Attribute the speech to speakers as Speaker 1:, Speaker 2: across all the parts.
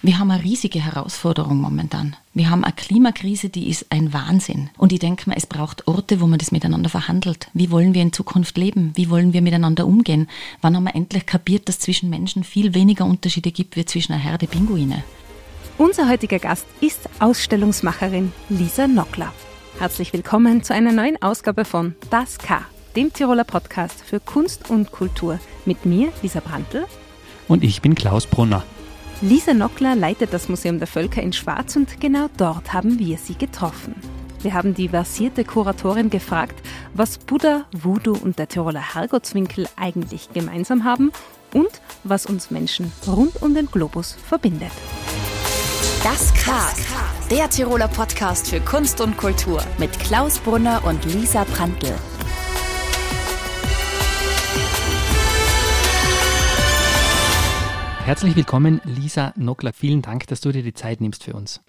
Speaker 1: Wir haben eine riesige Herausforderung momentan. Wir haben eine Klimakrise, die ist ein Wahnsinn. Und ich denke mir, es braucht Orte, wo man das miteinander verhandelt. Wie wollen wir in Zukunft leben? Wie wollen wir miteinander umgehen? Wann haben wir endlich kapiert, dass zwischen Menschen viel weniger Unterschiede gibt wie zwischen einer Herde Pinguine?
Speaker 2: Unser heutiger Gast ist Ausstellungsmacherin Lisa Nockler. Herzlich willkommen zu einer neuen Ausgabe von Das K, dem Tiroler Podcast für Kunst und Kultur. Mit mir, Lisa Brandl.
Speaker 3: Und ich bin Klaus Brunner.
Speaker 2: Lisa Nockler leitet das Museum der Völker in Schwarz und genau dort haben wir sie getroffen. Wir haben die versierte Kuratorin gefragt, was Buddha, Voodoo und der Tiroler Herrgottswinkel eigentlich gemeinsam haben und was uns Menschen rund um den Globus verbindet.
Speaker 4: Das K, der Tiroler Podcast für Kunst und Kultur mit Klaus Brunner und Lisa Brandl.
Speaker 3: Herzlich willkommen, Lisa Nockler. Vielen Dank, dass du dir die Zeit nimmst für uns.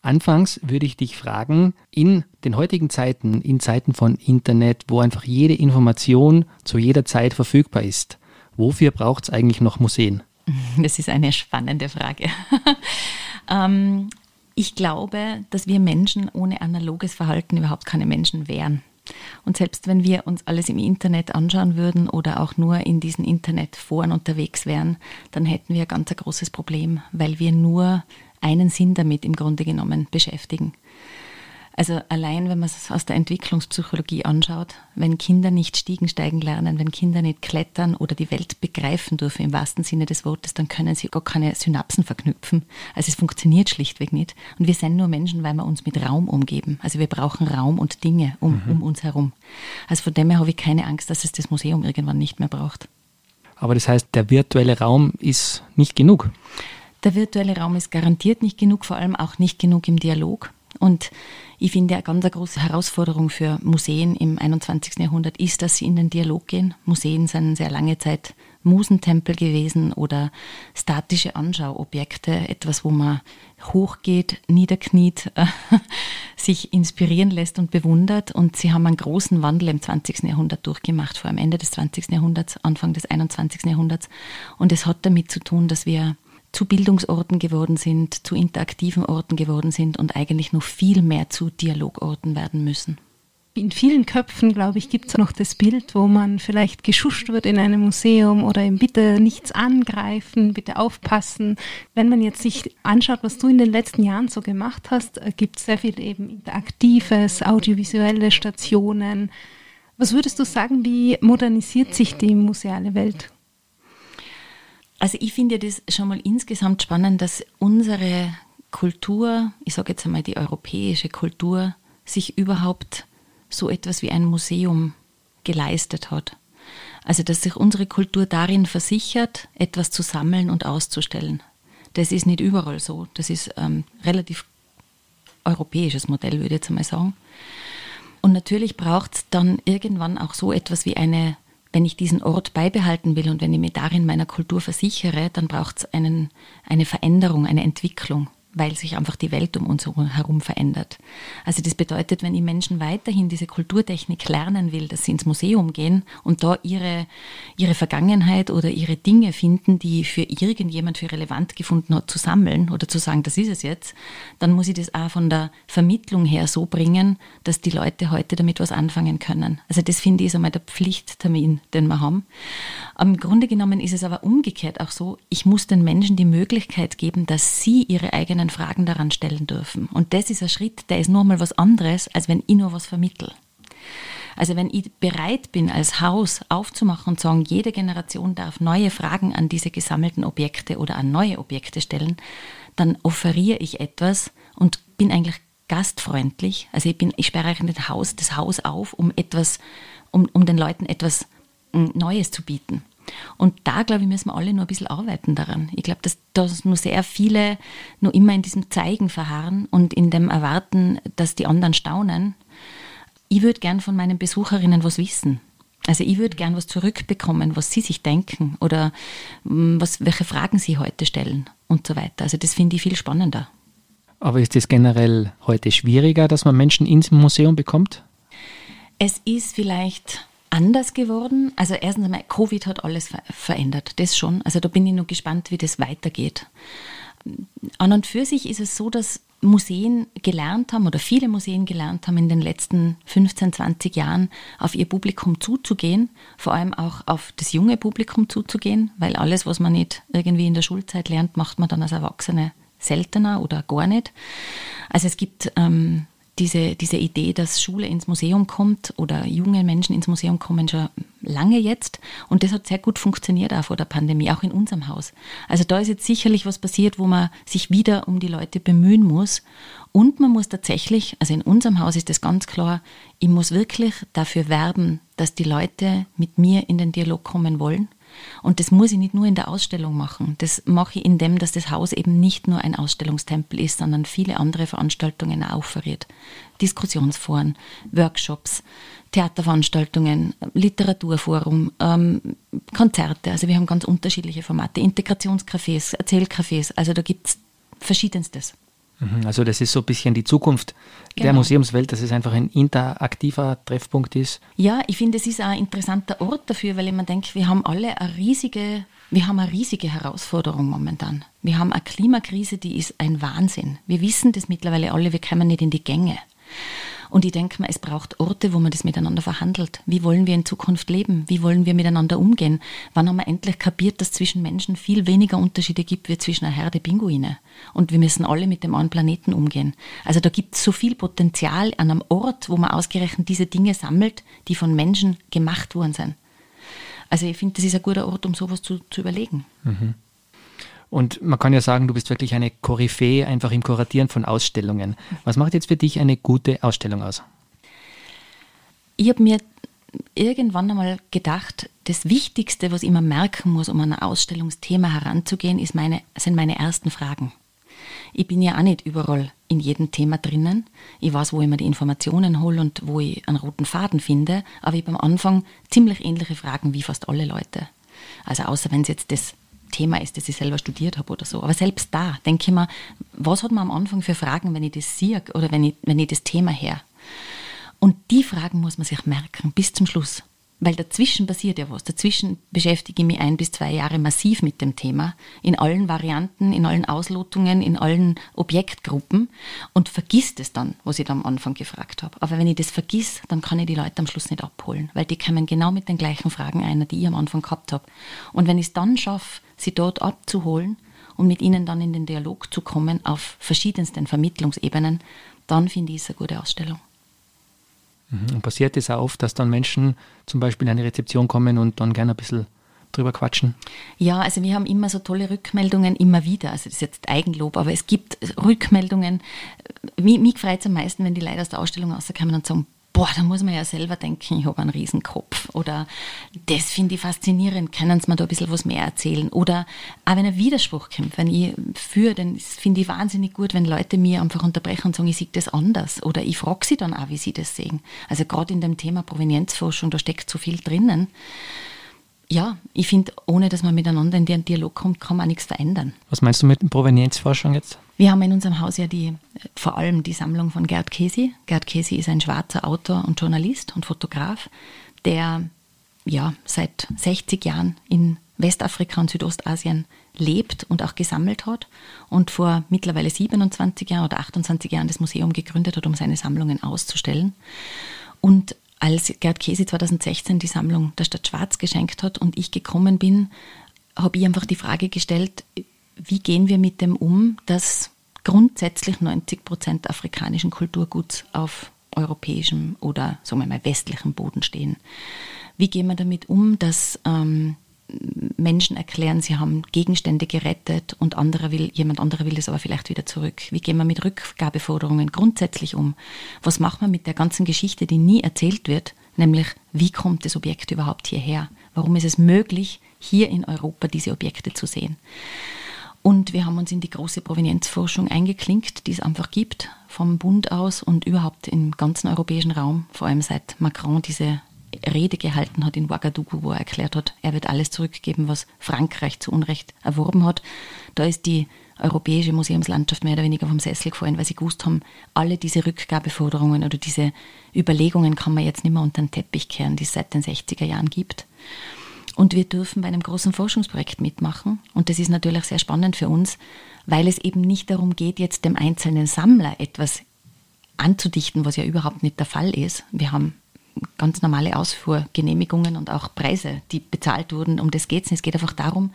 Speaker 3: Anfangs würde ich dich fragen, in den heutigen Zeiten, in Zeiten von Internet, wo einfach jede Information zu jeder Zeit verfügbar ist, wofür braucht es eigentlich noch Museen?
Speaker 1: Das ist eine spannende Frage. ähm, ich glaube, dass wir Menschen ohne analoges Verhalten überhaupt keine Menschen wären. Und selbst wenn wir uns alles im Internet anschauen würden oder auch nur in diesen Internetforen unterwegs wären, dann hätten wir ein ganz großes Problem, weil wir nur einen Sinn damit im Grunde genommen beschäftigen. Also allein, wenn man es aus der Entwicklungspsychologie anschaut, wenn Kinder nicht Stiegen steigen lernen, wenn Kinder nicht klettern oder die Welt begreifen dürfen im wahrsten Sinne des Wortes, dann können sie gar keine Synapsen verknüpfen. Also es funktioniert schlichtweg nicht. Und wir sind nur Menschen, weil wir uns mit Raum umgeben. Also wir brauchen Raum und Dinge um, mhm. um uns herum. Also von dem her habe ich keine Angst, dass es das Museum irgendwann nicht mehr braucht.
Speaker 3: Aber das heißt, der virtuelle Raum ist nicht genug.
Speaker 1: Der virtuelle Raum ist garantiert nicht genug, vor allem auch nicht genug im Dialog. Und ich finde, eine ganz große Herausforderung für Museen im 21. Jahrhundert ist, dass sie in den Dialog gehen. Museen sind sehr lange Zeit Musentempel gewesen oder statische Anschauobjekte, etwas, wo man hochgeht, niederkniet, sich inspirieren lässt und bewundert. Und sie haben einen großen Wandel im 20. Jahrhundert durchgemacht, vor allem Ende des 20. Jahrhunderts, Anfang des 21. Jahrhunderts. Und es hat damit zu tun, dass wir zu Bildungsorten geworden sind, zu interaktiven Orten geworden sind und eigentlich noch viel mehr zu Dialogorten werden müssen.
Speaker 2: In vielen Köpfen, glaube ich, gibt es noch das Bild, wo man vielleicht geschuscht wird in einem Museum oder eben bitte nichts angreifen, bitte aufpassen. Wenn man jetzt sich anschaut, was du in den letzten Jahren so gemacht hast, äh, gibt es sehr viel eben interaktives, audiovisuelle Stationen. Was würdest du sagen, wie modernisiert sich die museale Welt?
Speaker 1: Also ich finde das schon mal insgesamt spannend, dass unsere Kultur, ich sage jetzt einmal die europäische Kultur, sich überhaupt so etwas wie ein Museum geleistet hat. Also dass sich unsere Kultur darin versichert, etwas zu sammeln und auszustellen. Das ist nicht überall so. Das ist ähm, relativ europäisches Modell, würde ich jetzt einmal sagen. Und natürlich braucht es dann irgendwann auch so etwas wie eine wenn ich diesen Ort beibehalten will und wenn ich mir darin meiner Kultur versichere, dann braucht es eine Veränderung, eine Entwicklung weil sich einfach die Welt um uns herum verändert. Also das bedeutet, wenn die Menschen weiterhin diese Kulturtechnik lernen will, dass sie ins Museum gehen und da ihre, ihre Vergangenheit oder ihre Dinge finden, die für irgendjemand für relevant gefunden hat, zu sammeln oder zu sagen, das ist es jetzt, dann muss ich das auch von der Vermittlung her so bringen, dass die Leute heute damit was anfangen können. Also das finde ich ist einmal der Pflichttermin, den wir haben. Im Grunde genommen ist es aber umgekehrt auch so, ich muss den Menschen die Möglichkeit geben, dass sie ihre eigenen eigenen Fragen daran stellen dürfen. Und das ist ein Schritt, der ist nur mal was anderes, als wenn ich nur was vermittel. Also wenn ich bereit bin, als Haus aufzumachen und sagen, jede Generation darf neue Fragen an diese gesammelten Objekte oder an neue Objekte stellen, dann offeriere ich etwas und bin eigentlich gastfreundlich. Also ich bin, ich sperre eigentlich das Haus, das Haus auf, um etwas, um, um den Leuten etwas hm, Neues zu bieten. Und da, glaube ich, müssen wir alle nur ein bisschen arbeiten daran. Ich glaube, dass, dass nur sehr viele nur immer in diesem Zeigen verharren und in dem Erwarten, dass die anderen staunen. Ich würde gern von meinen Besucherinnen was wissen. Also ich würde gern was zurückbekommen, was sie sich denken oder mm, was, welche Fragen sie heute stellen und so weiter. Also das finde ich viel spannender.
Speaker 3: Aber ist es generell heute schwieriger, dass man Menschen ins Museum bekommt?
Speaker 1: Es ist vielleicht anders geworden. Also erstens einmal, Covid hat alles verändert, das schon. Also da bin ich nur gespannt, wie das weitergeht. an und für sich ist es so, dass Museen gelernt haben oder viele Museen gelernt haben in den letzten 15, 20 Jahren auf ihr Publikum zuzugehen, vor allem auch auf das junge Publikum zuzugehen, weil alles, was man nicht irgendwie in der Schulzeit lernt, macht man dann als Erwachsene seltener oder gar nicht. Also es gibt ähm, diese, diese Idee, dass Schule ins Museum kommt oder junge Menschen ins Museum kommen schon lange jetzt. Und das hat sehr gut funktioniert auch vor der Pandemie, auch in unserem Haus. Also da ist jetzt sicherlich was passiert, wo man sich wieder um die Leute bemühen muss. Und man muss tatsächlich, also in unserem Haus ist das ganz klar, ich muss wirklich dafür werben, dass die Leute mit mir in den Dialog kommen wollen und das muss ich nicht nur in der Ausstellung machen. Das mache ich in dem, dass das Haus eben nicht nur ein Ausstellungstempel ist, sondern viele andere Veranstaltungen auch offeriert. Diskussionsforen, Workshops, Theaterveranstaltungen, Literaturforum, ähm, Konzerte. Also wir haben ganz unterschiedliche Formate, Integrationscafés, Erzählcafés. Also da gibt es verschiedenstes.
Speaker 3: Mhm, also das ist so ein bisschen die Zukunft genau. der Museumswelt, dass es einfach ein interaktiver Treffpunkt ist.
Speaker 1: Ja, ich finde, es ist auch ein interessanter Ort dafür, weil ich mir denke, wir haben alle eine riesige, wir haben eine riesige Herausforderung momentan. Wir haben eine Klimakrise, die ist ein Wahnsinn. Wir wissen das mittlerweile alle, wir kommen nicht in die Gänge. Und ich denke mir, es braucht Orte, wo man das miteinander verhandelt. Wie wollen wir in Zukunft leben? Wie wollen wir miteinander umgehen? Wann haben wir endlich kapiert, dass zwischen Menschen viel weniger Unterschiede gibt wie zwischen einer Herde Pinguine? Und wir müssen alle mit dem einen Planeten umgehen. Also da gibt es so viel Potenzial an einem Ort, wo man ausgerechnet diese Dinge sammelt, die von Menschen gemacht worden sind. Also ich finde, das ist ein guter Ort, um sowas zu, zu überlegen.
Speaker 3: Mhm. Und man kann ja sagen, du bist wirklich eine Koryphäe einfach im Kuratieren von Ausstellungen. Was macht jetzt für dich eine gute Ausstellung aus?
Speaker 1: Ich habe mir irgendwann einmal gedacht, das Wichtigste, was ich immer merken muss, um an ein Ausstellungsthema heranzugehen, meine, sind meine ersten Fragen. Ich bin ja auch nicht überall in jedem Thema drinnen. Ich weiß, wo ich mir die Informationen hole und wo ich einen roten Faden finde, aber ich habe am Anfang ziemlich ähnliche Fragen wie fast alle Leute. Also außer wenn es jetzt das Thema ist, das ich selber studiert habe oder so. Aber selbst da denke ich mir, was hat man am Anfang für Fragen, wenn ich das sehe oder wenn ich, wenn ich das Thema her? Und die Fragen muss man sich merken bis zum Schluss. Weil dazwischen passiert ja was. Dazwischen beschäftige ich mich ein bis zwei Jahre massiv mit dem Thema, in allen Varianten, in allen Auslotungen, in allen Objektgruppen und vergiss es dann, was ich da am Anfang gefragt habe. Aber wenn ich das vergiss, dann kann ich die Leute am Schluss nicht abholen, weil die kommen genau mit den gleichen Fragen ein, die ich am Anfang gehabt habe. Und wenn ich es dann schaffe, sie dort abzuholen und mit ihnen dann in den Dialog zu kommen auf verschiedensten Vermittlungsebenen, dann finde ich es eine gute Ausstellung.
Speaker 3: Mhm. Und passiert es auch oft, dass dann Menschen zum Beispiel in eine Rezeption kommen und dann gerne ein bisschen drüber quatschen?
Speaker 1: Ja, also wir haben immer so tolle Rückmeldungen, immer wieder. Also das ist jetzt Eigenlob, aber es gibt Rückmeldungen. Mich, mich freut es am meisten, wenn die Leute aus der Ausstellung rauskommen und sagen, boah, da muss man ja selber denken, ich habe einen Riesenkopf. Oder das finde ich faszinierend, können Sie mir da ein bisschen was mehr erzählen? Oder auch wenn ein Widerspruch kommt, wenn ich führe, dann finde ich wahnsinnig gut, wenn Leute mir einfach unterbrechen und sagen, ich sehe das anders. Oder ich frage sie dann auch, wie sie das sehen. Also gerade in dem Thema Provenienzforschung, da steckt so viel drinnen. Ja, ich finde, ohne dass man miteinander in den Dialog kommt, kann man nichts verändern.
Speaker 3: Was meinst du mit Provenienzforschung jetzt?
Speaker 1: Wir haben in unserem Haus ja die, vor allem die Sammlung von Gerd Kesi. Gerd Kesi ist ein schwarzer Autor und Journalist und Fotograf, der ja seit 60 Jahren in Westafrika und Südostasien lebt und auch gesammelt hat und vor mittlerweile 27 Jahren oder 28 Jahren das Museum gegründet hat, um seine Sammlungen auszustellen. Und als Gerd Kesi 2016 die Sammlung der Stadt Schwarz geschenkt hat und ich gekommen bin, habe ich einfach die Frage gestellt, wie gehen wir mit dem um, dass grundsätzlich 90 Prozent afrikanischen Kulturguts auf europäischem oder sagen wir mal westlichem Boden stehen. Wie gehen wir damit um, dass ähm, Menschen erklären, sie haben Gegenstände gerettet und anderer will, jemand anderer will das aber vielleicht wieder zurück. Wie gehen wir mit Rückgabeforderungen grundsätzlich um? Was macht man mit der ganzen Geschichte, die nie erzählt wird, nämlich wie kommt das Objekt überhaupt hierher? Warum ist es möglich, hier in Europa diese Objekte zu sehen? Und wir haben uns in die große Provenienzforschung eingeklinkt, die es einfach gibt, vom Bund aus und überhaupt im ganzen europäischen Raum, vor allem seit Macron diese Rede gehalten hat in Ouagadougou, wo er erklärt hat, er wird alles zurückgeben, was Frankreich zu Unrecht erworben hat. Da ist die europäische Museumslandschaft mehr oder weniger vom Sessel gefallen, weil sie gewusst haben, alle diese Rückgabeforderungen oder diese Überlegungen kann man jetzt nicht mehr unter den Teppich kehren, die es seit den 60er Jahren gibt. Und wir dürfen bei einem großen Forschungsprojekt mitmachen. Und das ist natürlich sehr spannend für uns, weil es eben nicht darum geht, jetzt dem einzelnen Sammler etwas anzudichten, was ja überhaupt nicht der Fall ist. Wir haben ganz normale Ausfuhrgenehmigungen und auch Preise, die bezahlt wurden. Um das geht es nicht. Es geht einfach darum,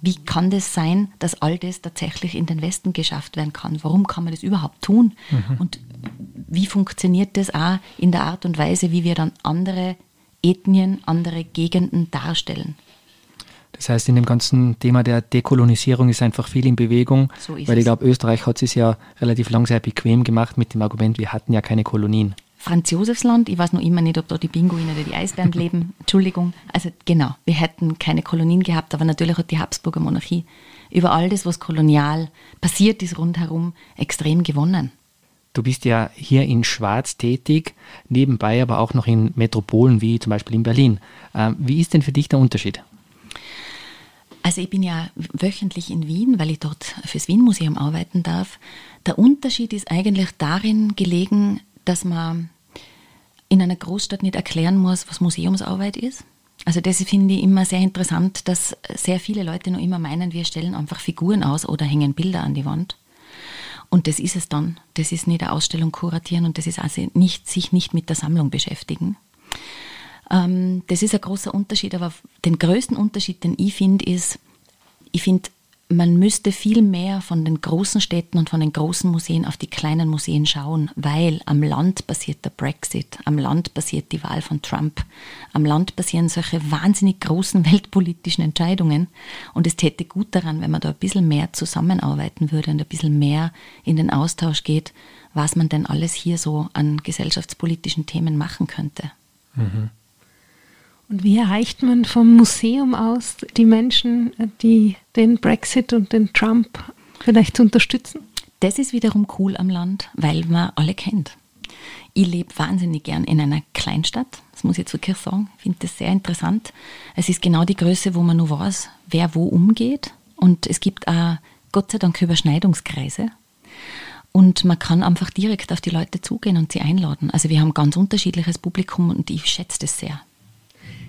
Speaker 1: wie kann das sein, dass all das tatsächlich in den Westen geschafft werden kann? Warum kann man das überhaupt tun? Mhm. Und wie funktioniert das auch in der Art und Weise, wie wir dann andere Ethnien, andere Gegenden darstellen.
Speaker 3: Das heißt, in dem ganzen Thema der Dekolonisierung ist einfach viel in Bewegung, so weil ich glaube, Österreich hat es ja relativ lang sehr bequem gemacht mit dem Argument, wir hatten ja keine Kolonien.
Speaker 1: Franz Josefsland, ich weiß noch immer nicht, ob dort die Pinguine oder die Eisbären leben, Entschuldigung. Also genau, wir hätten keine Kolonien gehabt, aber natürlich hat die Habsburger Monarchie über all das, was kolonial passiert ist rundherum, extrem gewonnen.
Speaker 3: Du bist ja hier in Schwarz tätig, nebenbei aber auch noch in Metropolen wie zum Beispiel in Berlin. Ähm, wie ist denn für dich der Unterschied?
Speaker 1: Also ich bin ja wöchentlich in Wien, weil ich dort fürs Wien-Museum arbeiten darf. Der Unterschied ist eigentlich darin gelegen, dass man in einer Großstadt nicht erklären muss, was Museumsarbeit ist. Also das finde ich immer sehr interessant, dass sehr viele Leute noch immer meinen, wir stellen einfach Figuren aus oder hängen Bilder an die Wand. Und das ist es dann. Das ist nicht eine Ausstellung kuratieren und das ist also nicht, sich nicht mit der Sammlung beschäftigen. Ähm, das ist ein großer Unterschied, aber den größten Unterschied, den ich finde, ist, ich finde, man müsste viel mehr von den großen Städten und von den großen Museen auf die kleinen Museen schauen, weil am Land passiert der Brexit, am Land passiert die Wahl von Trump, am Land passieren solche wahnsinnig großen weltpolitischen Entscheidungen und es täte gut daran, wenn man da ein bisschen mehr zusammenarbeiten würde und ein bisschen mehr in den Austausch geht, was man denn alles hier so an gesellschaftspolitischen Themen machen könnte. Mhm.
Speaker 2: Und wie erreicht man vom Museum aus die Menschen, die den Brexit und den Trump vielleicht unterstützen?
Speaker 1: Das ist wiederum cool am Land, weil man alle kennt. Ich lebe wahnsinnig gern in einer Kleinstadt, das muss ich jetzt wirklich sagen. Ich finde das sehr interessant. Es ist genau die Größe, wo man nur weiß, wer wo umgeht. Und es gibt auch Gott sei Dank Überschneidungskreise. Und man kann einfach direkt auf die Leute zugehen und sie einladen. Also wir haben ganz unterschiedliches Publikum und ich schätze das sehr.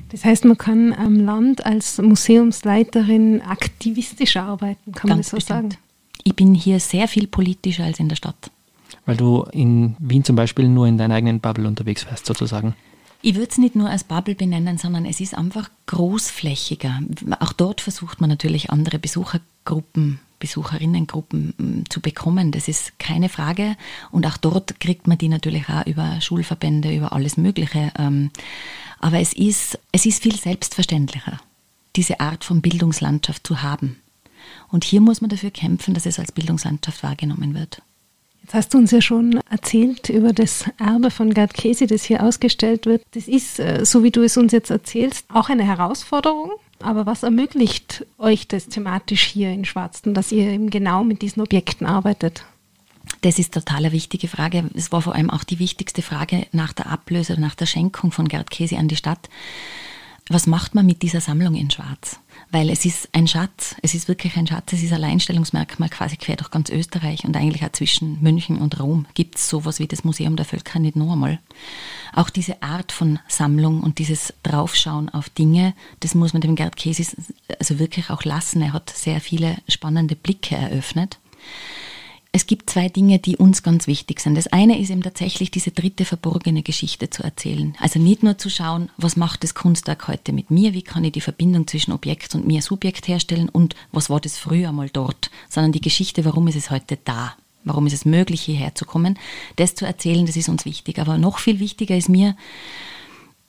Speaker 2: Das heißt, man kann am Land als Museumsleiterin aktivistisch arbeiten, kann Ganz man das so bestimmt. sagen?
Speaker 1: Ich bin hier sehr viel politischer als in der Stadt.
Speaker 3: Weil du in Wien zum Beispiel nur in deiner eigenen Bubble unterwegs wärst, sozusagen.
Speaker 1: Ich würde es nicht nur als Bubble benennen, sondern es ist einfach großflächiger. Auch dort versucht man natürlich andere Besuchergruppen, Besucherinnengruppen mm, zu bekommen. Das ist keine Frage. Und auch dort kriegt man die natürlich auch über Schulverbände, über alles Mögliche. Ähm, aber es ist, es ist viel selbstverständlicher, diese Art von Bildungslandschaft zu haben. Und hier muss man dafür kämpfen, dass es als Bildungslandschaft wahrgenommen wird.
Speaker 2: Jetzt hast du uns ja schon erzählt über das Erbe von Gerd Casey, das hier ausgestellt wird. Das ist, äh, so wie du es uns jetzt erzählst, auch eine Herausforderung. Aber was ermöglicht euch das thematisch hier in Schwarzten, dass ihr eben genau mit diesen Objekten arbeitet?
Speaker 1: Das ist total eine wichtige Frage. Es war vor allem auch die wichtigste Frage nach der Ablöse nach der Schenkung von Gerd Käse an die Stadt. Was macht man mit dieser Sammlung in Schwarz? Weil es ist ein Schatz, es ist wirklich ein Schatz, es ist ein Alleinstellungsmerkmal quasi quer durch ganz Österreich und eigentlich auch zwischen München und Rom gibt es sowas wie das Museum der Völker nicht nur einmal. Auch diese Art von Sammlung und dieses Draufschauen auf Dinge, das muss man dem Gerd Käse also wirklich auch lassen. Er hat sehr viele spannende Blicke eröffnet es gibt zwei Dinge, die uns ganz wichtig sind. Das eine ist eben tatsächlich diese dritte verborgene Geschichte zu erzählen. Also nicht nur zu schauen, was macht das Kunstwerk heute mit mir, wie kann ich die Verbindung zwischen Objekt und mir Subjekt herstellen und was war das früher mal dort, sondern die Geschichte, warum ist es heute da, warum ist es möglich, hierher zu kommen. Das zu erzählen, das ist uns wichtig. Aber noch viel wichtiger ist mir,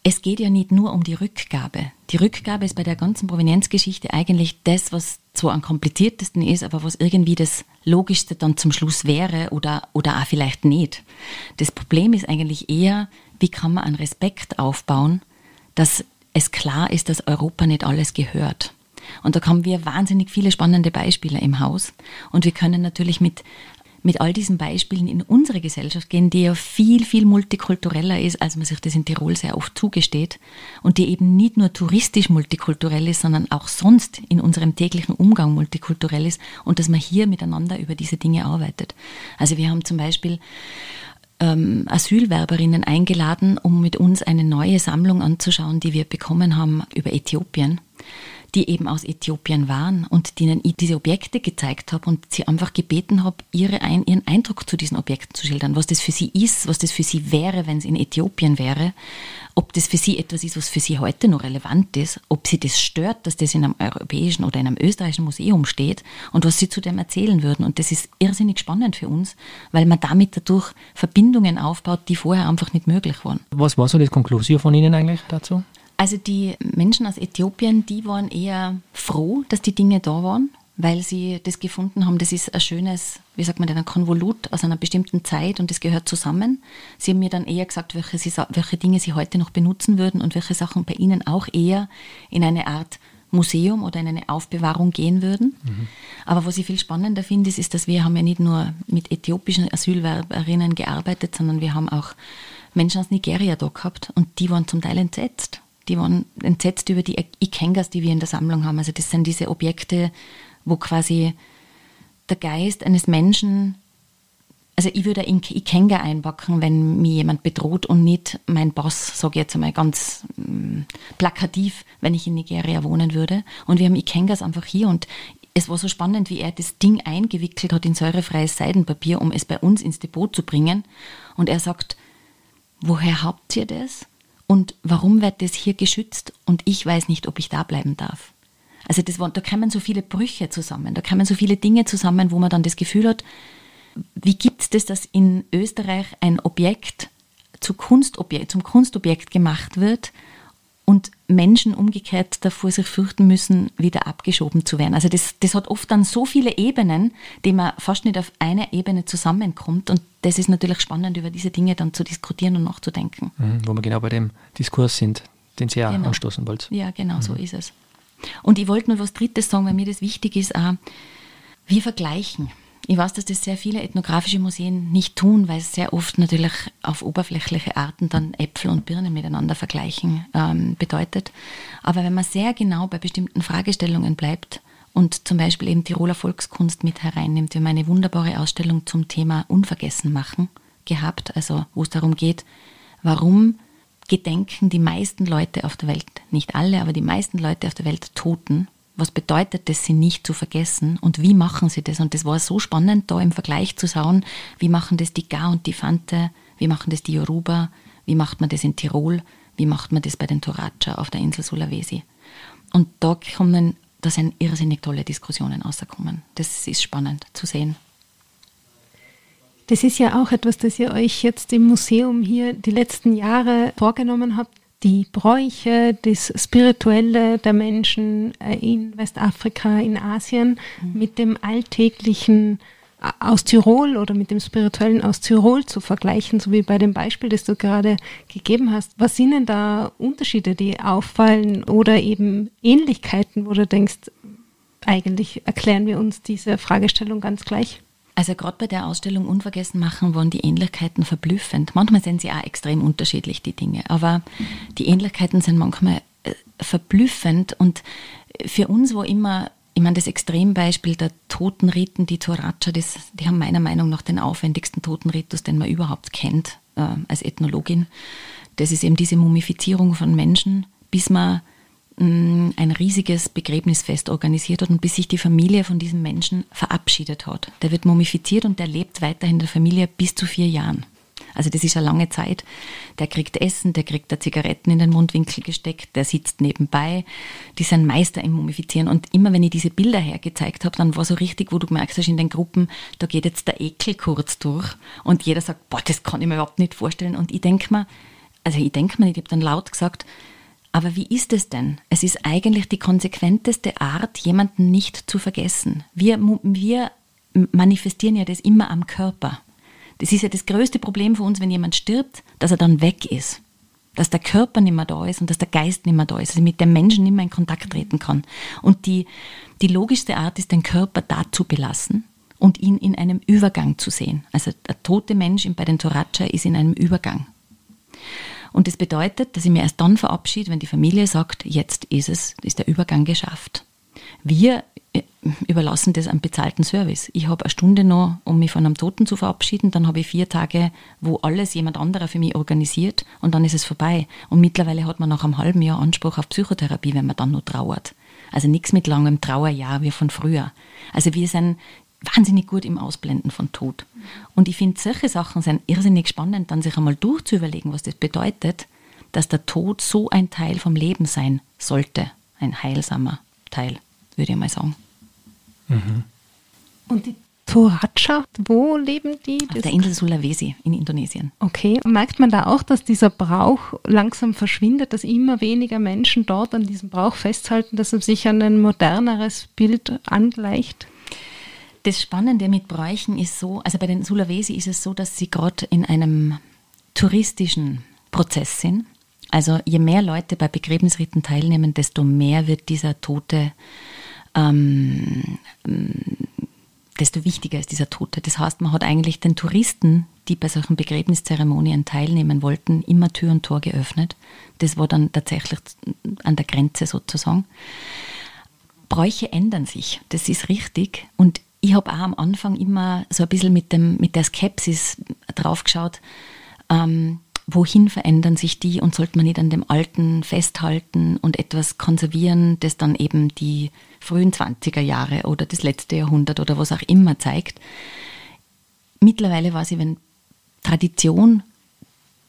Speaker 1: es geht ja nicht nur um die Rückgabe. Die Rückgabe ist bei der ganzen Provenienzgeschichte eigentlich das, was zwar am kompliziertesten ist, aber was irgendwie das Logischste dann zum Schluss wäre oder, oder auch vielleicht nicht. Das Problem ist eigentlich eher, wie kann man einen Respekt aufbauen, dass es klar ist, dass Europa nicht alles gehört. Und da haben wir wahnsinnig viele spannende Beispiele im Haus. Und wir können natürlich mit mit all diesen Beispielen in unsere Gesellschaft gehen, die ja viel, viel multikultureller ist, als man sich das in Tirol sehr oft zugesteht und die eben nicht nur touristisch multikulturell ist, sondern auch sonst in unserem täglichen Umgang multikulturell ist und dass man hier miteinander über diese Dinge arbeitet. Also wir haben zum Beispiel ähm, Asylwerberinnen eingeladen, um mit uns eine neue Sammlung anzuschauen, die wir bekommen haben über Äthiopien. Die eben aus Äthiopien waren und denen ich diese Objekte gezeigt habe und sie einfach gebeten habe, ihre ein, ihren Eindruck zu diesen Objekten zu schildern, was das für sie ist, was das für sie wäre, wenn es in Äthiopien wäre, ob das für sie etwas ist, was für sie heute noch relevant ist, ob sie das stört, dass das in einem europäischen oder in einem österreichischen Museum steht und was sie zu dem erzählen würden. Und das ist irrsinnig spannend für uns, weil man damit dadurch Verbindungen aufbaut, die vorher einfach nicht möglich waren.
Speaker 3: Was war so das Konklusion von Ihnen eigentlich dazu?
Speaker 1: Also die Menschen aus Äthiopien, die waren eher froh, dass die Dinge da waren, weil sie das gefunden haben, das ist ein schönes, wie sagt man denn, ein Konvolut aus einer bestimmten Zeit und das gehört zusammen. Sie haben mir dann eher gesagt, welche, sie, welche Dinge sie heute noch benutzen würden und welche Sachen bei ihnen auch eher in eine Art Museum oder in eine Aufbewahrung gehen würden. Mhm. Aber was ich viel spannender finde, ist, ist, dass wir haben ja nicht nur mit äthiopischen Asylwerberinnen gearbeitet, sondern wir haben auch Menschen aus Nigeria da gehabt und die waren zum Teil entsetzt die waren entsetzt über die Ikengas, die wir in der Sammlung haben. Also das sind diese Objekte, wo quasi der Geist eines Menschen, also ich würde ein Ikenga einpacken, wenn mir jemand bedroht und nicht mein Boss, sage ich jetzt einmal ganz mm, plakativ, wenn ich in Nigeria wohnen würde. Und wir haben Ikengas einfach hier und es war so spannend, wie er das Ding eingewickelt hat in säurefreies Seidenpapier, um es bei uns ins Depot zu bringen. Und er sagt, woher habt ihr das? Und warum wird das hier geschützt und ich weiß nicht, ob ich da bleiben darf. Also das, da kommen so viele Brüche zusammen, da kommen so viele Dinge zusammen, wo man dann das Gefühl hat, wie gibt es das, dass in Österreich ein Objekt zu Kunstobjekt, zum Kunstobjekt gemacht wird und Menschen umgekehrt davor sich fürchten müssen, wieder abgeschoben zu werden. Also das, das hat oft dann so viele Ebenen, die man fast nicht auf einer Ebene zusammenkommt. Und das ist natürlich spannend, über diese Dinge dann zu diskutieren und nachzudenken.
Speaker 3: Mhm, wo wir genau bei dem Diskurs sind, den Sie ja genau. anstoßen wollt.
Speaker 1: Ja, genau, mhm. so ist es. Und ich wollte noch was Drittes sagen, weil mir das wichtig ist, auch, wir vergleichen. Ich weiß, dass das sehr viele ethnografische Museen nicht tun, weil es sehr oft natürlich auf oberflächliche Arten dann Äpfel und Birnen miteinander vergleichen ähm, bedeutet. Aber wenn man sehr genau bei bestimmten Fragestellungen bleibt und zum Beispiel eben Tiroler Volkskunst mit hereinnimmt, wir haben eine wunderbare Ausstellung zum Thema Unvergessen machen gehabt, also wo es darum geht, warum gedenken die meisten Leute auf der Welt, nicht alle, aber die meisten Leute auf der Welt Toten was bedeutet das, sie nicht zu vergessen und wie machen sie das? Und das war so spannend, da im Vergleich zu schauen, wie machen das die Ga und die Fante, wie machen das die Yoruba, wie macht man das in Tirol, wie macht man das bei den Toraja auf der Insel Sulawesi. Und da kommen, da sind irrsinnig tolle Diskussionen rausgekommen. Das ist spannend zu sehen.
Speaker 2: Das ist ja auch etwas, das ihr euch jetzt im Museum hier die letzten Jahre vorgenommen habt, die Bräuche, das Spirituelle der Menschen äh, in Westafrika, in Asien mhm. mit dem Alltäglichen äh, aus Tirol oder mit dem Spirituellen aus Tirol zu vergleichen, so wie bei dem Beispiel, das du gerade gegeben hast. Was sind denn da Unterschiede, die auffallen oder eben Ähnlichkeiten, wo du denkst, eigentlich erklären wir uns diese Fragestellung ganz gleich?
Speaker 1: Also gerade bei der Ausstellung Unvergessen machen waren die Ähnlichkeiten verblüffend. Manchmal sind sie auch extrem unterschiedlich, die Dinge, aber die Ähnlichkeiten sind manchmal äh, verblüffend und für uns war immer, ich meine, das Extrembeispiel der Totenriten, die Toraja, das, die haben meiner Meinung nach den aufwendigsten Totenritus, den man überhaupt kennt äh, als Ethnologin. Das ist eben diese Mumifizierung von Menschen, bis man ein riesiges Begräbnisfest organisiert hat und bis sich die Familie von diesem Menschen verabschiedet hat. Der wird mumifiziert und der lebt weiterhin in der Familie bis zu vier Jahren. Also das ist eine lange Zeit. Der kriegt Essen, der kriegt da Zigaretten in den Mundwinkel gesteckt, der sitzt nebenbei. Die sind Meister im Mumifizieren. Und immer wenn ich diese Bilder hergezeigt habe, dann war so richtig, wo du gemerkt hast in den Gruppen, da geht jetzt der Ekel kurz durch. Und jeder sagt, boah, das kann ich mir überhaupt nicht vorstellen. Und ich denke mir, also ich denke mir, ich habe dann laut gesagt, aber wie ist es denn? Es ist eigentlich die konsequenteste Art, jemanden nicht zu vergessen. Wir, wir manifestieren ja das immer am Körper. Das ist ja das größte Problem für uns, wenn jemand stirbt, dass er dann weg ist. Dass der Körper nicht mehr da ist und dass der Geist nicht mehr da ist, dass er mit dem Menschen nicht mehr in Kontakt treten kann. Und die, die logischste Art ist, den Körper da zu belassen und ihn in einem Übergang zu sehen. Also der tote Mensch bei den Toraja ist in einem Übergang. Und das bedeutet, dass ich mir erst dann verabschiede, wenn die Familie sagt, jetzt ist es, ist der Übergang geschafft. Wir äh, überlassen das einem bezahlten Service. Ich habe eine Stunde noch, um mich von einem Toten zu verabschieden, dann habe ich vier Tage, wo alles jemand anderer für mich organisiert und dann ist es vorbei. Und mittlerweile hat man nach einem halben Jahr Anspruch auf Psychotherapie, wenn man dann noch trauert. Also nichts mit langem Trauerjahr wie von früher. Also wir sind wahnsinnig gut im Ausblenden von Tod. Und ich finde, solche Sachen sind irrsinnig spannend, dann sich einmal durchzuüberlegen, was das bedeutet, dass der Tod so ein Teil vom Leben sein sollte. Ein heilsamer Teil, würde ich mal sagen.
Speaker 2: Mhm. Und die Toraja, wo leben die?
Speaker 1: Auf der Insel Sulawesi in Indonesien.
Speaker 2: Okay, merkt man da auch, dass dieser Brauch langsam verschwindet, dass immer weniger Menschen dort an diesem Brauch festhalten, dass er sich an ein moderneres Bild angleicht?
Speaker 1: Das Spannende mit Bräuchen ist so, also bei den Sulawesi ist es so, dass sie gerade in einem touristischen Prozess sind. Also je mehr Leute bei Begräbnisriten teilnehmen, desto mehr wird dieser Tote ähm, desto wichtiger ist dieser Tote. Das heißt, man hat eigentlich den Touristen, die bei solchen Begräbniszeremonien teilnehmen wollten, immer Tür und Tor geöffnet. Das war dann tatsächlich an der Grenze sozusagen. Bräuche ändern sich, das ist richtig. Und ich habe auch am Anfang immer so ein bisschen mit, dem, mit der Skepsis draufgeschaut, ähm, wohin verändern sich die und sollte man nicht an dem Alten festhalten und etwas konservieren, das dann eben die frühen 20er Jahre oder das letzte Jahrhundert oder was auch immer zeigt. Mittlerweile weiß ich, wenn Tradition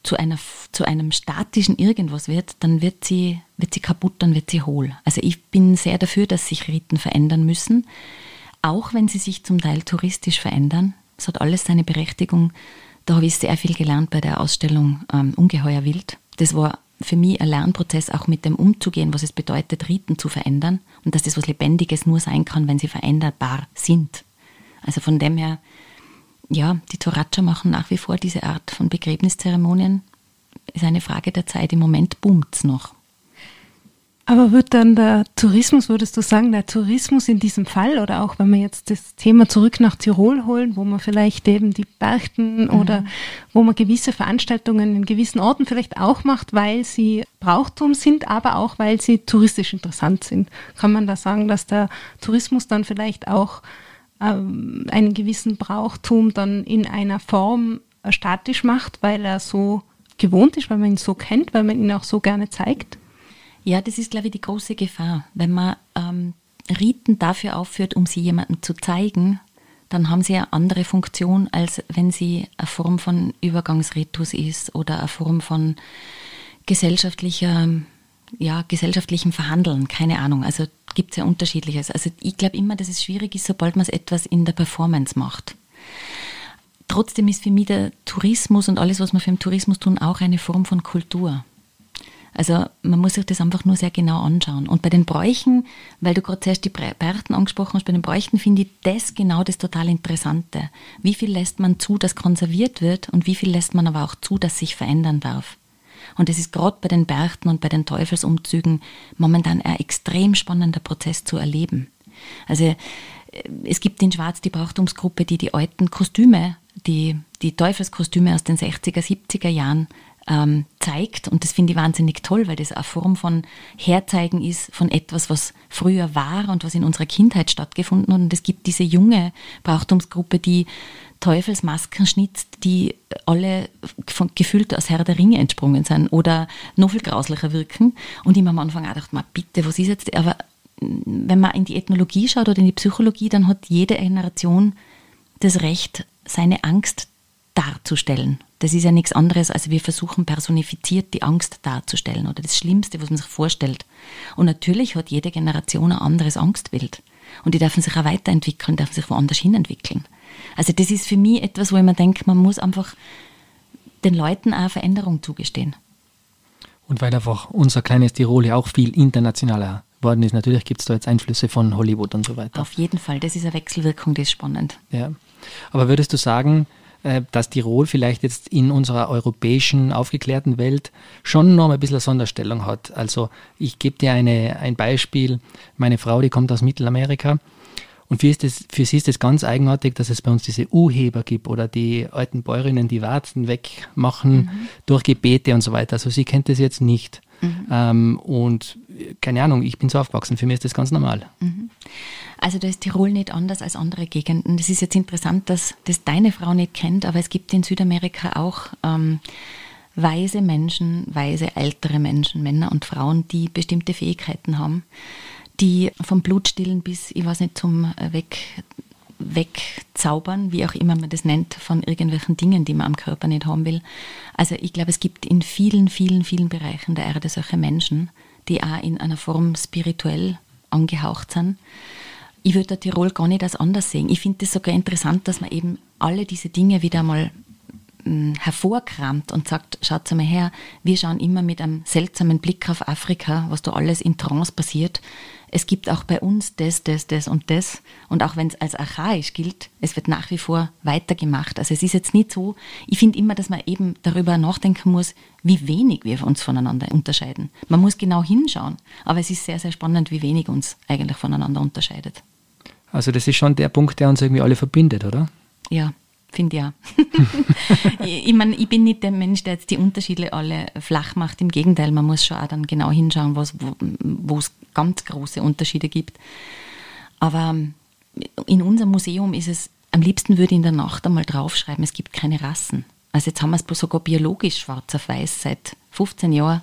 Speaker 1: zu, einer, zu einem statischen Irgendwas wird, dann wird sie, wird sie kaputt, dann wird sie hohl. Also ich bin sehr dafür, dass sich Riten verändern müssen, auch wenn sie sich zum Teil touristisch verändern. Es hat alles seine Berechtigung. Da habe ich sehr viel gelernt bei der Ausstellung ähm, Ungeheuer Wild. Das war für mich ein Lernprozess, auch mit dem umzugehen, was es bedeutet, Riten zu verändern und dass das was Lebendiges nur sein kann, wenn sie veränderbar sind. Also von dem her, ja, die Toraja machen nach wie vor diese Art von Begräbniszeremonien. Ist eine Frage der Zeit. Im Moment boomt es noch.
Speaker 2: Aber wird dann der Tourismus, würdest du sagen, der Tourismus in diesem Fall oder auch wenn wir jetzt das Thema zurück nach Tirol holen, wo man vielleicht eben die Berchten mhm. oder wo man gewisse Veranstaltungen in gewissen Orten vielleicht auch macht, weil sie Brauchtum sind, aber auch weil sie touristisch interessant sind, kann man da sagen, dass der Tourismus dann vielleicht auch ähm, einen gewissen Brauchtum dann in einer Form statisch macht, weil er so gewohnt ist, weil man ihn so kennt, weil man ihn auch so gerne zeigt?
Speaker 1: Ja, das ist, glaube ich, die große Gefahr. Wenn man ähm, Riten dafür aufführt, um sie jemandem zu zeigen, dann haben sie eine andere Funktion, als wenn sie eine Form von Übergangsritus ist oder eine Form von gesellschaftlicher, ja, gesellschaftlichem Verhandeln. Keine Ahnung. Also gibt es ja unterschiedliches. Also ich glaube immer, dass es schwierig ist, sobald man etwas in der Performance macht. Trotzdem ist für mich der Tourismus und alles, was wir für den Tourismus tun, auch eine Form von Kultur. Also man muss sich das einfach nur sehr genau anschauen. Und bei den Bräuchen, weil du gerade zuerst die Bärten angesprochen hast, bei den Bräuchen finde ich das genau das total Interessante. Wie viel lässt man zu, dass konserviert wird und wie viel lässt man aber auch zu, dass sich verändern darf. Und es ist gerade bei den Bärten und bei den Teufelsumzügen momentan ein extrem spannender Prozess zu erleben. Also äh, es gibt in Schwarz die Brauchtumsgruppe, die die alten Kostüme, die, die Teufelskostüme aus den 60er, 70er Jahren ähm, zeigt. Und das finde ich wahnsinnig toll, weil das eine Form von Herzeigen ist von etwas, was früher war und was in unserer Kindheit stattgefunden hat. Und es gibt diese junge Brauchtumsgruppe, die Teufelsmasken schnitzt, die alle von, gefühlt aus Herr der Ringe entsprungen sind oder noch viel grauslicher wirken. Und ich mir am Anfang auch gedacht, bitte, was ist jetzt? Aber wenn man in die Ethnologie schaut oder in die Psychologie, dann hat jede Generation das Recht, seine Angst darzustellen. Das ist ja nichts anderes, als wir versuchen personifiziert die Angst darzustellen oder das Schlimmste, was man sich vorstellt. Und natürlich hat jede Generation ein anderes Angstbild. Und die dürfen sich auch weiterentwickeln, dürfen sich woanders hin entwickeln. Also das ist für mich etwas, wo ich mir denke, man muss einfach den Leuten auch Veränderung zugestehen.
Speaker 3: Und weil einfach unser kleines Tirol ja auch viel internationaler worden ist, natürlich gibt es da jetzt Einflüsse von Hollywood und so weiter.
Speaker 1: Auf jeden Fall, das ist eine Wechselwirkung, die ist spannend.
Speaker 3: Ja. Aber würdest du sagen, dass Tirol vielleicht jetzt in unserer europäischen aufgeklärten Welt schon noch ein bisschen eine Sonderstellung hat. Also ich gebe dir eine, ein Beispiel. Meine Frau, die kommt aus Mittelamerika und für, das, für sie ist es ganz eigenartig, dass es bei uns diese U-Heber gibt oder die alten Bäuerinnen, die Warzen wegmachen mhm. durch Gebete und so weiter. Also sie kennt das jetzt nicht. Mhm. Ähm, und keine Ahnung, ich bin so aufgewachsen, für mich ist das ganz normal. Mhm.
Speaker 1: Also da ist Tirol nicht anders als andere Gegenden. Das ist jetzt interessant, dass das deine Frau nicht kennt, aber es gibt in Südamerika auch ähm, weise Menschen, weise ältere Menschen, Männer und Frauen, die bestimmte Fähigkeiten haben, die vom Blutstillen bis, ich weiß nicht, zum äh, Weg, wegzaubern, wie auch immer man das nennt, von irgendwelchen Dingen, die man am Körper nicht haben will. Also ich glaube, es gibt in vielen, vielen, vielen Bereichen der Erde solche Menschen, die auch in einer Form spirituell angehaucht sind. Ich würde Tirol gar nicht als anders sehen. Ich finde es sogar interessant, dass man eben alle diese Dinge wieder mal hm, hervorkramt und sagt, schaut mal her, wir schauen immer mit einem seltsamen Blick auf Afrika, was da alles in Trance passiert es gibt auch bei uns das, das, das und das. Und auch wenn es als archaisch gilt, es wird nach wie vor weitergemacht. Also es ist jetzt nicht so, ich finde immer, dass man eben darüber nachdenken muss, wie wenig wir uns voneinander unterscheiden. Man muss genau hinschauen, aber es ist sehr, sehr spannend, wie wenig uns eigentlich voneinander unterscheidet.
Speaker 3: Also das ist schon der Punkt, der uns irgendwie alle verbindet, oder?
Speaker 1: Ja, Finde ja. ich, ich meine, ich bin nicht der Mensch, der jetzt die Unterschiede alle flach macht. Im Gegenteil, man muss schon auch dann genau hinschauen, wo es ganz große Unterschiede gibt. Aber in unserem Museum ist es, am liebsten würde ich in der Nacht einmal draufschreiben, es gibt keine Rassen. Also jetzt haben wir es sogar biologisch schwarz auf weiß seit 15 Jahren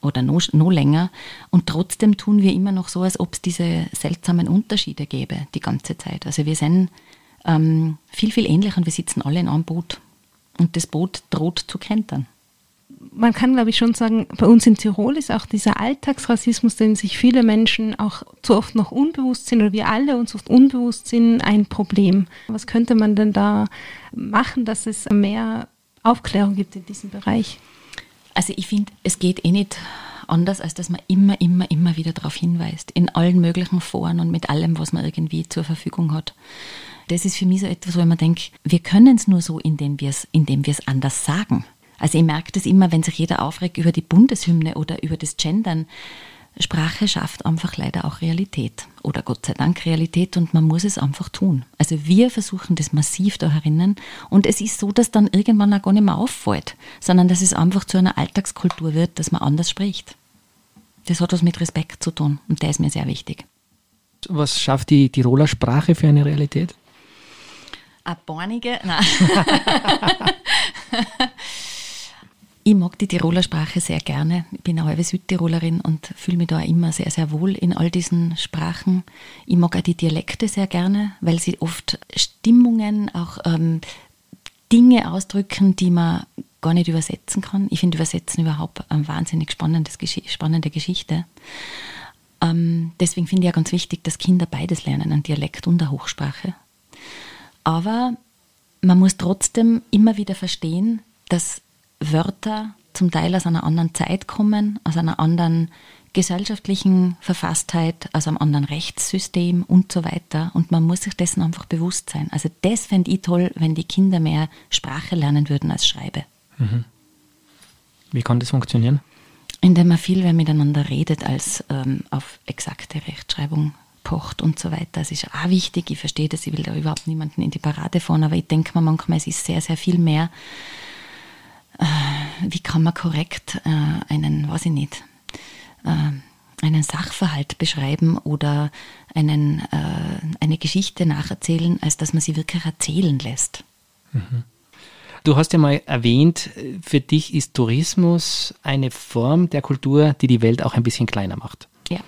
Speaker 1: oder noch, noch länger. Und trotzdem tun wir immer noch so, als ob es diese seltsamen Unterschiede gäbe die ganze Zeit. Also wir sind ähm, viel, viel ähnlich und wir sitzen alle in einem Boot. Und das Boot droht zu kentern.
Speaker 2: Man kann, glaube ich, schon sagen, bei uns in Tirol ist auch dieser Alltagsrassismus, dem sich viele Menschen auch zu oft noch unbewusst sind oder wir alle uns oft unbewusst sind, ein Problem. Was könnte man denn da machen, dass es mehr Aufklärung gibt in diesem Bereich?
Speaker 1: Also ich finde, es geht eh nicht anders, als dass man immer, immer, immer wieder darauf hinweist, in allen möglichen Foren und mit allem, was man irgendwie zur Verfügung hat das ist für mich so etwas, wo ich mir denke, wir können es nur so, indem wir es indem anders sagen. Also ich merke das immer, wenn sich jeder aufregt über die Bundeshymne oder über das Gendern. Sprache schafft einfach leider auch Realität oder Gott sei Dank Realität und man muss es einfach tun. Also wir versuchen das massiv da herinnen und es ist so, dass dann irgendwann auch gar nicht mehr auffällt, sondern dass es einfach zu einer Alltagskultur wird, dass man anders spricht. Das hat was mit Respekt zu tun und der ist mir sehr wichtig.
Speaker 3: Was schafft die Tiroler Sprache für eine Realität?
Speaker 1: Eine Bornige. Nein. ich mag die Tiroler Sprache sehr gerne. Ich bin eine halbe Südtirolerin und fühle mich da immer sehr, sehr wohl in all diesen Sprachen. Ich mag auch die Dialekte sehr gerne, weil sie oft Stimmungen, auch ähm, Dinge ausdrücken, die man gar nicht übersetzen kann. Ich finde Übersetzen überhaupt eine wahnsinnig spannendes, spannende Geschichte. Ähm, deswegen finde ich ja ganz wichtig, dass Kinder beides lernen, ein Dialekt und eine Hochsprache. Aber man muss trotzdem immer wieder verstehen, dass Wörter zum Teil aus einer anderen Zeit kommen, aus einer anderen gesellschaftlichen Verfasstheit, aus einem anderen Rechtssystem und so weiter. Und man muss sich dessen einfach bewusst sein. Also das fände ich toll, wenn die Kinder mehr Sprache lernen würden als Schreibe. Mhm.
Speaker 3: Wie kann das funktionieren?
Speaker 1: Indem man viel mehr miteinander redet, als ähm, auf exakte Rechtschreibung pocht und so weiter. Das ist auch wichtig. Ich verstehe das, ich will da überhaupt niemanden in die Parade fahren, aber ich denke mir manchmal, es ist sehr, sehr viel mehr. Äh, wie kann man korrekt äh, einen, weiß ich nicht, äh, einen Sachverhalt beschreiben oder einen, eine Geschichte nacherzählen, als dass man sie wirklich erzählen lässt.
Speaker 3: Mhm. Du hast ja mal erwähnt, für dich ist Tourismus eine Form der Kultur, die die Welt auch ein bisschen kleiner macht.
Speaker 1: Ja.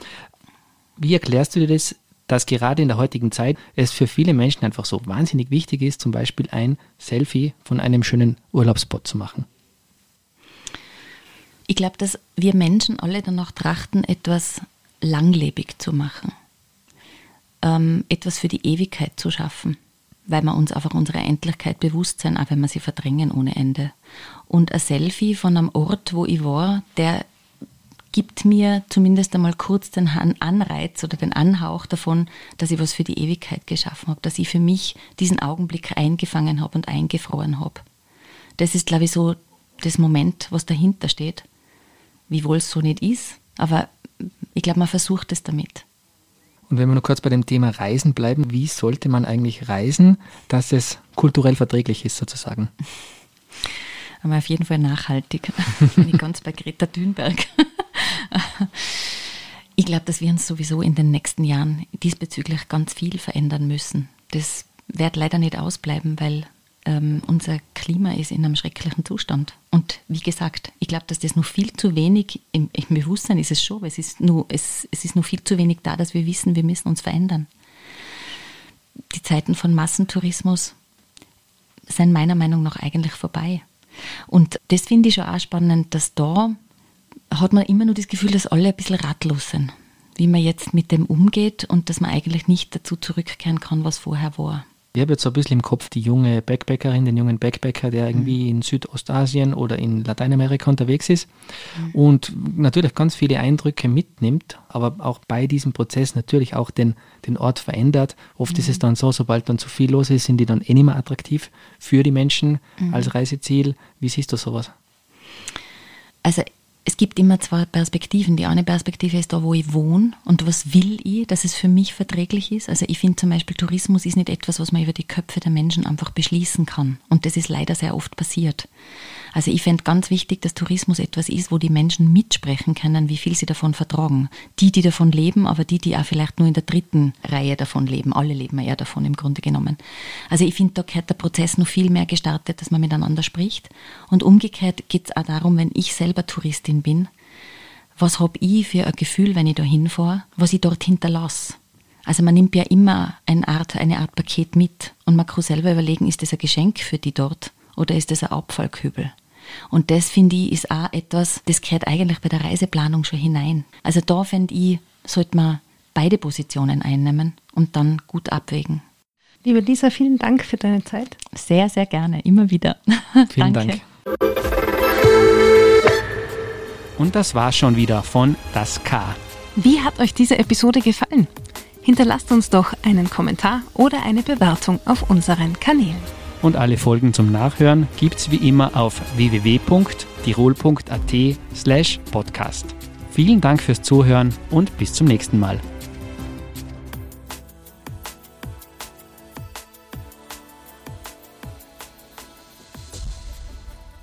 Speaker 3: Wie erklärst du dir das, dass gerade in der heutigen Zeit es für viele Menschen einfach so wahnsinnig wichtig ist, zum Beispiel ein Selfie von einem schönen Urlaubsspot zu machen?
Speaker 1: Ich glaube, dass wir Menschen alle danach trachten, etwas langlebig zu machen, ähm, etwas für die Ewigkeit zu schaffen, weil wir uns einfach unserer Endlichkeit bewusst sind, auch wenn wir sie verdrängen ohne Ende. Und ein Selfie von einem Ort, wo ich war, der gibt mir zumindest einmal kurz den Anreiz oder den Anhauch davon, dass ich was für die Ewigkeit geschaffen habe, dass ich für mich diesen Augenblick eingefangen habe und eingefroren habe. Das ist, glaube ich, so das Moment, was dahinter steht, wiewohl es so nicht ist, aber ich glaube, man versucht es damit.
Speaker 3: Und wenn wir nur kurz bei dem Thema Reisen bleiben, wie sollte man eigentlich reisen, dass es kulturell verträglich ist, sozusagen?
Speaker 1: Aber auf jeden Fall nachhaltig. Bin ich ganz bei Greta Thunberg. Ich glaube, dass wir uns sowieso in den nächsten Jahren diesbezüglich ganz viel verändern müssen. Das wird leider nicht ausbleiben, weil ähm, unser Klima ist in einem schrecklichen Zustand. Und wie gesagt, ich glaube, dass das noch viel zu wenig, im, im, Bewusstsein ist es schon, aber es ist, nur, es, es ist noch viel zu wenig da, dass wir wissen, wir müssen uns verändern. Die Zeiten von Massentourismus sind meiner Meinung nach eigentlich vorbei. Und das finde ich schon auch spannend, dass da hat man immer nur das Gefühl, dass alle ein bisschen ratlos sind, wie man jetzt mit dem umgeht und dass man eigentlich nicht dazu zurückkehren kann, was vorher war.
Speaker 3: Ich habe jetzt so ein bisschen im Kopf die junge Backpackerin, den jungen Backpacker, der irgendwie mhm. in Südostasien oder in Lateinamerika unterwegs ist mhm. und natürlich ganz viele Eindrücke mitnimmt, aber auch bei diesem Prozess natürlich auch den, den Ort verändert. Oft mhm. ist es mhm. dann so, sobald dann zu viel los ist, sind die dann eh nicht mehr attraktiv für die Menschen mhm. als Reiseziel. Wie siehst du sowas?
Speaker 1: Also es gibt immer zwei Perspektiven. Die eine Perspektive ist da, wo ich wohne und was will ich, dass es für mich verträglich ist. Also ich finde zum Beispiel, Tourismus ist nicht etwas, was man über die Köpfe der Menschen einfach beschließen kann. Und das ist leider sehr oft passiert. Also ich fände ganz wichtig, dass Tourismus etwas ist, wo die Menschen mitsprechen können, wie viel sie davon vertragen. Die, die davon leben, aber die, die auch vielleicht nur in der dritten Reihe davon leben. Alle leben ja davon im Grunde genommen. Also ich finde, da gehört der Prozess noch viel mehr gestartet, dass man miteinander spricht. Und umgekehrt geht es auch darum, wenn ich selber Touristin bin, was habe ich für ein Gefühl, wenn ich da hinfahre, was ich dort hinterlasse. Also man nimmt ja immer eine Art, eine Art Paket mit und man kann selber überlegen, ist das ein Geschenk für die dort oder ist das ein Abfallkübel? Und das finde ich ist auch etwas, das gehört eigentlich bei der Reiseplanung schon hinein. Also da finde ich, sollte man beide Positionen einnehmen und dann gut abwägen.
Speaker 2: Liebe Lisa, vielen Dank für deine Zeit.
Speaker 1: Sehr, sehr gerne, immer wieder.
Speaker 3: Vielen Dank. Und das war schon wieder von Das K.
Speaker 2: Wie hat euch diese Episode gefallen? Hinterlasst uns doch einen Kommentar oder eine Bewertung auf unseren Kanälen
Speaker 3: und alle Folgen zum Nachhören gibt's wie immer auf www.tirol.at slash podcast. Vielen Dank fürs Zuhören und bis zum nächsten Mal.